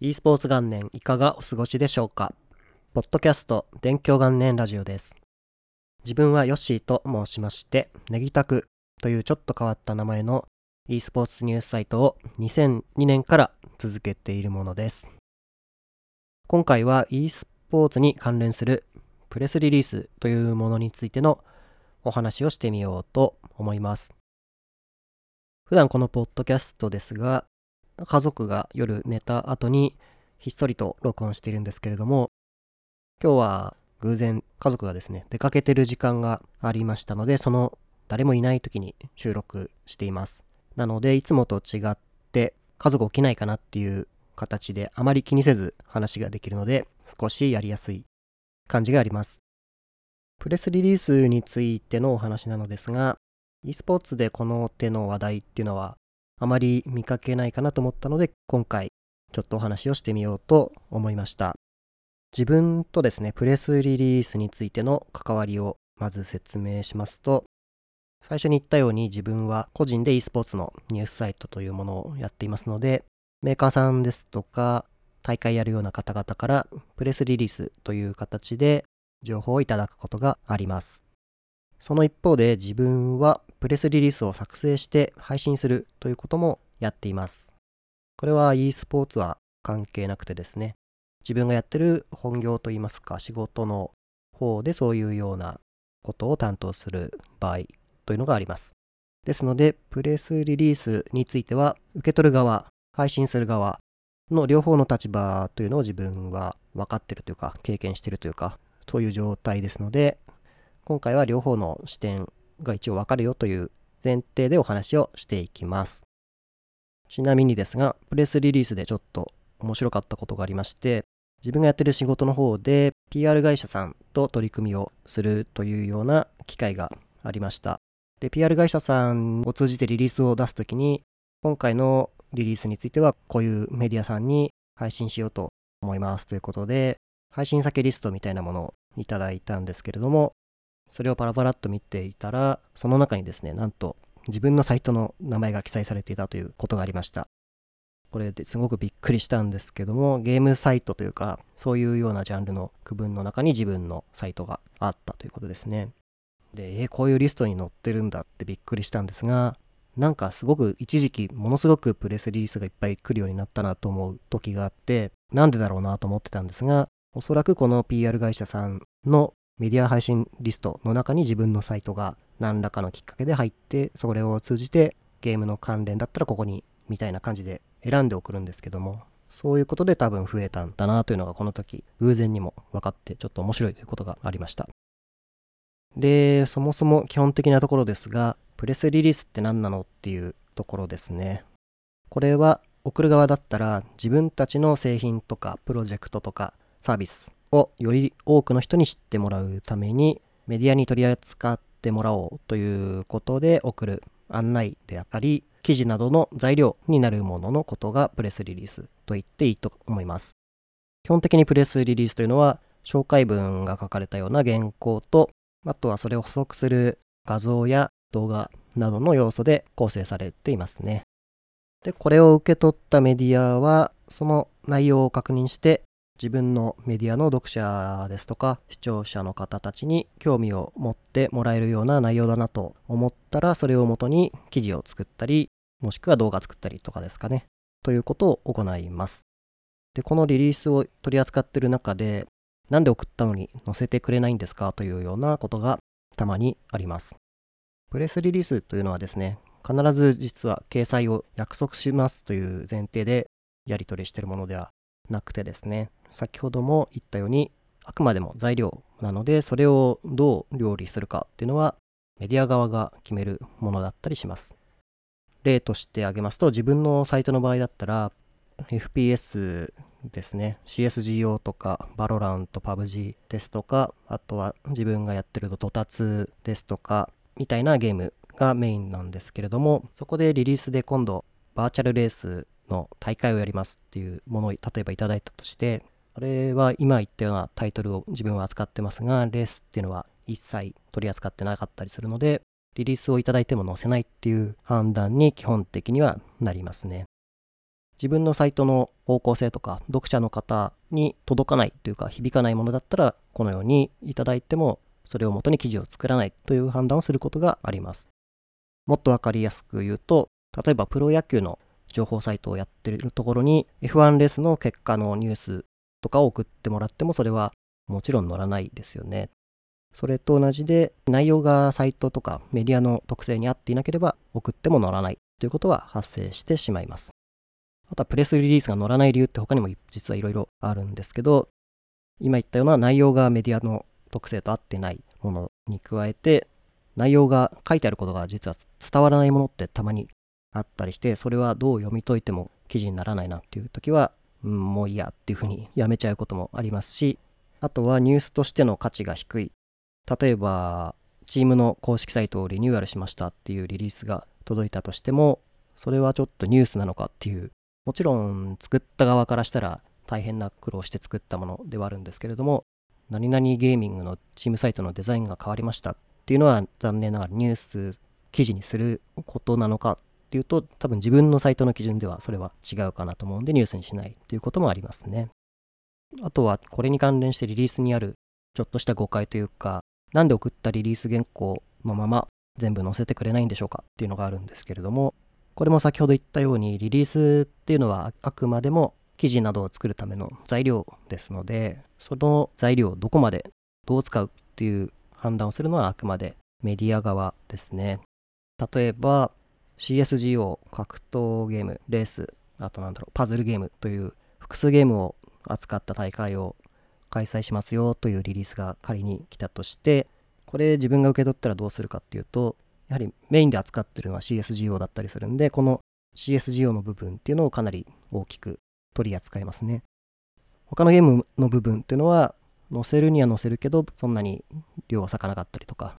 e スポーツ元年いかがお過ごしでしょうか？ポッドキャスト勉強元年ラジオです。自分はヨッシーと申しましてネギタクというちょっと変わった名前の e スポーツニュースサイトを2002年から続けているものです。今回は e スポーツに関連するプレスリリースというものについてのお話をしてみようと思います。普段このポッドキャストですが家族が夜寝た後にひっそりと録音しているんですけれども、今日は偶然家族がですね、出かけてる時間がありましたので、その誰もいない時に収録しています。なので、いつもと違って家族起きないかなっていう形であまり気にせず話ができるので、少しやりやすい感じがあります。プレスリリースについてのお話なのですが、e スポーツでこの手の話題っていうのはあまり見かけないかなと思ったので、今回ちょっとお話をしてみようと思いました。自分とですね、プレスリリースについての関わりをまず説明しますと、最初に言ったように自分は個人で e スポーツのニュースサイトというものをやっていますので、メーカーさんですとか、大会やるような方々からプレスリリースという形で情報をいただくことがあります。その一方で自分はプレスリリースを作成して配信するということもやっています。これは e スポーツは関係なくてですね、自分がやってる本業といいますか仕事の方でそういうようなことを担当する場合というのがあります。ですので、プレスリリースについては受け取る側、配信する側の両方の立場というのを自分は分かってるというか経験してるというかそういう状態ですので今回は両方の視点が一応わかるよという前提でお話をしていきます。ちなみにですが、プレスリリースでちょっと面白かったことがありまして、自分がやってる仕事の方で PR 会社さんと取り組みをするというような機会がありました。で、PR 会社さんを通じてリリースを出すときに、今回のリリースについてはこういうメディアさんに配信しようと思いますということで、配信先リストみたいなものをいただいたんですけれども、それをパラパラっと見ていたら、その中にですね、なんと自分のサイトの名前が記載されていたということがありました。これですごくびっくりしたんですけども、ゲームサイトというか、そういうようなジャンルの区分の中に自分のサイトがあったということですね。で、えー、こういうリストに載ってるんだってびっくりしたんですが、なんかすごく一時期ものすごくプレスリリースがいっぱい来るようになったなと思う時があって、なんでだろうなと思ってたんですが、おそらくこの PR 会社さんのメディア配信リストの中に自分のサイトが何らかのきっかけで入って、それを通じてゲームの関連だったらここにみたいな感じで選んで送るんですけども、そういうことで多分増えたんだなというのがこの時偶然にも分かってちょっと面白いということがありました。で、そもそも基本的なところですが、プレスリリースって何なのっていうところですね。これは送る側だったら自分たちの製品とかプロジェクトとかサービスをより多くの人に知ってもらうためにメディアに取り扱ってもらおうということで送る案内であったり記事などの材料になるもののことがプレスリリースと言っていいと思います。基本的にプレスリリースというのは紹介文が書かれたような原稿とあとはそれを補足する画像や動画などの要素で構成されていますね。でこれを受け取ったメディアはその内容を確認して自分のメディアの読者ですとか視聴者の方たちに興味を持ってもらえるような内容だなと思ったらそれをもとに記事を作ったりもしくは動画作ったりとかですかね。ということを行います。でこのリリースを取り扱ってる中でなんで送ったのに載せてくれないんですかというようなことがたまにあります。プレスリリースというのはですね必ず実は掲載を約束しますという前提でやり取りしているものではなくてですね先ほども言ったようにあくまでも材料なのでそれをどう料理するかっていうのはメディア側が決めるものだったりします。例として挙げますと自分のサイトの場合だったら FPS ですね。CSGO とかバロラント PUBG ですとかあとは自分がやってる Dota 2ですとかみたいなゲームがメインなんですけれどもそこでリリースで今度バーチャルレースの大会をやりますっていうものを例えばいただいたとしてこれは今言ったようなタイトルを自分は扱ってますが、レースっていうのは一切取り扱ってなかったりするので、リリースをいただいても載せないっていう判断に基本的にはなりますね。自分のサイトの方向性とか読者の方に届かないというか響かないものだったらこのようにいただいてもそれを元に記事を作らないという判断をすることがあります。もっとわかりやすく言うと例えばプロ野球の情報サイトをやってるところに F1 レースの結果のニュースとかを送ってもらってもそれはもちろん載らないですよね。それと同じで内容がサイトとかメディアの特性に合っていなければ送っても載らないということは発生してしまいます。あとはプレスリリースが載らない理由って他にも実はいろいろあるんですけど今言ったような内容がメディアの特性と合ってないものに加えて内容が書いてあることが実は伝わらないものってたまにあったりしてそれはどう読み解いても記事にならないなっていう時は、うん、もういいやっていうふうにやめちゃうこともありますしあとはニュースとしての価値が低い。例えばチームの公式サイトをリニューアルしましたっていうリリースが届いたとしてもそれはちょっとニュースなのかっていうもちろん作った側からしたら大変な苦労して作ったものではあるんですけれども何々ゲーミングのチームサイトのデザインが変わりましたっていうのは残念ながらニュース記事にすることなのかっっていうと多分自分のサイトの基準ではそれは違うかなと思うんでニュースにしないということもありますね。あとはこれに関連してリリースにあるちょっとした誤解というかなんで送ったリリース原稿のまま全部載せてくれないんでしょうかっていうのがあるんですけれどもこれも先ほど言ったようにリリースっていうのはあくまでも記事などを作るための材料ですのでその材料をどこまでどう使うっていう判断をするのはあくまでメディア側ですね例えば CSGO 格闘ゲームレースあとなんだろうパズルゲームという複数ゲームを扱った大会を開催しますよというリリースが仮に来たとしてこれ自分が受け取ったらどうするかっていうとやはりメインで扱ってるのは CSGO だったりするんでこの CSGO の部分っていうのをかなり大きく取り扱いますね。他のゲームの部分っていうのは載せるには載せるけどそんなに量は咲かなかったりとか。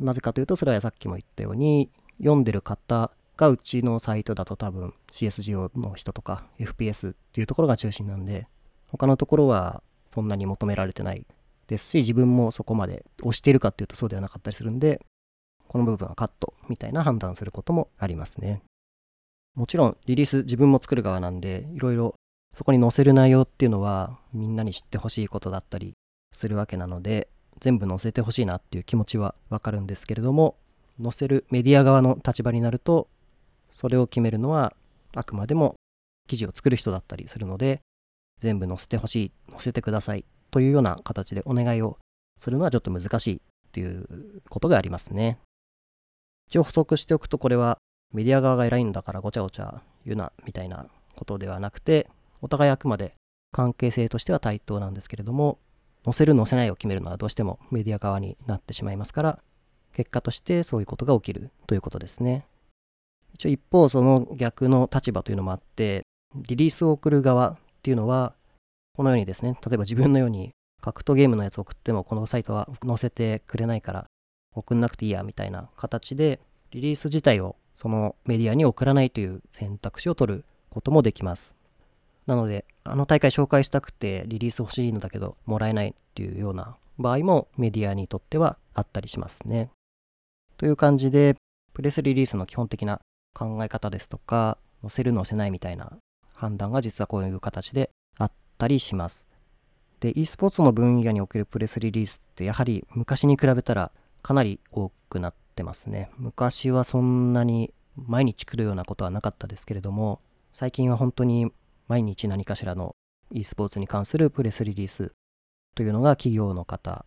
なぜかというとそれはさっきも言ったように読んでる方がうちのサイトだと多分 CSGO の人とか FPS っていうところが中心なんで他のところはそんなに求められてないですし自分もそこまで押しているかっていうとそうではなかったりするんでこの部分はカットみたいな判断することもありますね。もちろんリリース自分も作る側なんでいろいろそこに載せる内容っていうのはみんなに知ってほしいことだったりするわけなので全部載せてほしいなっていう気持ちはわかるんですけれども載せるメディア側の立場になるとそれを決めるのはあくまでも記事を作る人だったりするので全部載せてほしい載せてくださいというような形でお願いをするのはちょっと難しいということがありますね。一応補足しておくとこれはメディア側が偉いんだからごちゃごちゃ言うなみたいなことではなくてお互いあくまで関係性としては対等なんですけれども載せる載せないを決めるのはどうしてもメディア側になってしまいますから結果としてそういうことが起きるということですね。一応一方その逆の立場というのもあってリリースを送る側っていうのはこのようにですね例えば自分のように格闘ゲームのやつ送ってもこのサイトは載せてくれないから送んなくていいやみたいな形でリリース自体をそのメディアに送らないという選択肢を取ることもできます。なのであの大会紹介したくてリリース欲しいのだけどもらえないっていうような場合もメディアにとってはあったりしますね。という感じで、プレスリリースの基本的な考え方ですとか、載せる載せないみたいな判断が実はこういう形であったりします。で、e スポーツの分野におけるプレスリリースってやはり昔に比べたらかなり多くなってますね。昔はそんなに毎日来るようなことはなかったですけれども、最近は本当に毎日何かしらの e スポーツに関するプレスリリースというのが企業の方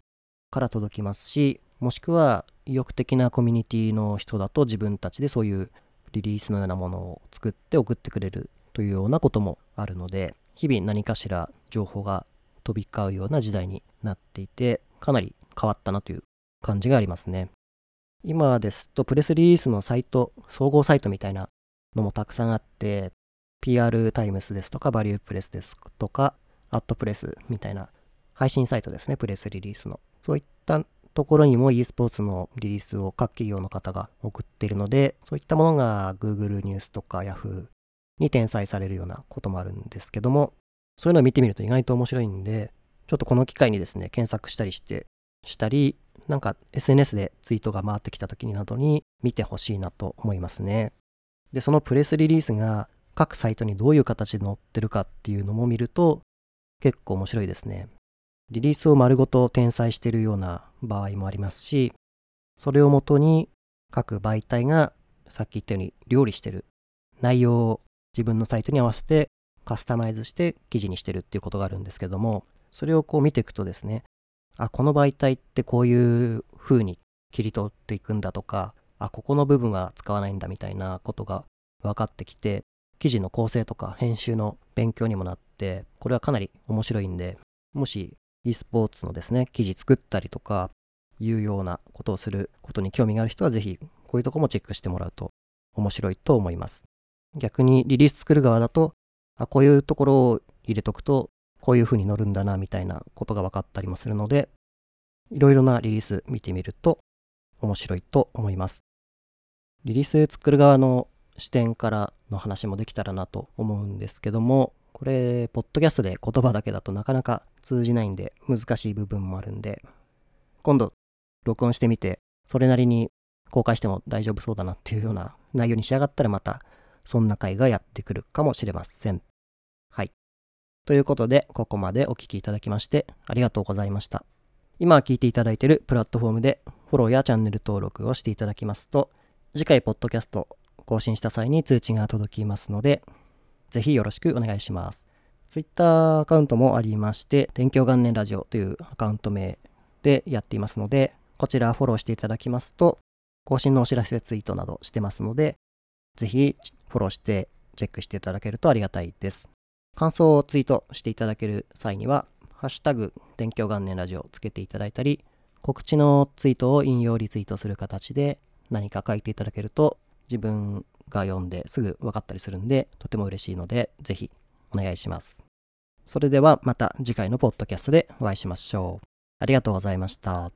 から届きますし、もしくは意欲的なコミュニティの人だと自分たちでそういうリリースのようなものを作って送ってくれるというようなこともあるので日々何かしら情報が飛び交うような時代になっていてかなり変わったなという感じがありますね。今ですとプレスリリースのサイト総合サイトみたいなのもたくさんあって PR タイムスですとかバリュープレスですとかアットプレスみたいな配信サイトですねプレスリリースの。そういったところにも e スポーツのリリースを各企業の方が送っているので、そういったものが Google ニュースとか Yahoo に転載されるようなこともあるんですけども、そういうのを見てみると意外と面白いんで、ちょっとこの機会にですね、検索したりして、したり、なんか SNS でツイートが回ってきた時になどに見てほしいなと思いますね。で、そのプレスリリースが各サイトにどういう形で載ってるかっていうのも見ると結構面白いですね。リリースを丸ごと転載しているような場合もありますし、それをもとに各媒体がさっき言ったように料理してる内容を自分のサイトに合わせてカスタマイズして記事にしてるっていうことがあるんですけども、それをこう見ていくとですね、あ、この媒体ってこういう風に切り取っていくんだとか、あ、ここの部分は使わないんだみたいなことが分かってきて、記事の構成とか編集の勉強にもなって、これはかなり面白いんで、もし e スポーツのですね、記事作ったりとか、いうようなことをすることに興味がある人はぜひこういうとこもチェックしてもらうと面白いと思います。逆にリリース作る側だと、あ、こういうところを入れとくと、こういう風に乗るんだなみたいなことが分かったりもするので、いろいろなリリース見てみると面白いと思います。リリース作る側の視点からの話もできたらなと思うんですけども、これ、ポッドキャストで言葉だけだとなかなか通じないんで難しい部分もあるんで、今度録音してみて、それなりに公開しても大丈夫そうだなっていうような内容に仕上がったらまたそんな回がやってくるかもしれません。はい。ということで、ここまでお聴きいただきましてありがとうございました。今聞いていただいているプラットフォームでフォローやチャンネル登録をしていただきますと、次回ポッドキャスト更新した際に通知が届きますので、ぜひよろしくお願いします。Twitter アカウントもありまして、天京元年ラジオというアカウント名でやっていますので、こちらフォローしていただきますと、更新のお知らせツイートなどしてますので、ぜひフォローしてチェックしていただけるとありがたいです。感想をツイートしていただける際には、ハッシュタグ、天京元年ラジオつけていただいたり、告知のツイートを引用リツイートする形で何か書いていただけると、自分が読んですぐ分かったりするんで、とても嬉しいので、ぜひお願いします。それではまた次回のポッドキャストでお会いしましょう。ありがとうございました。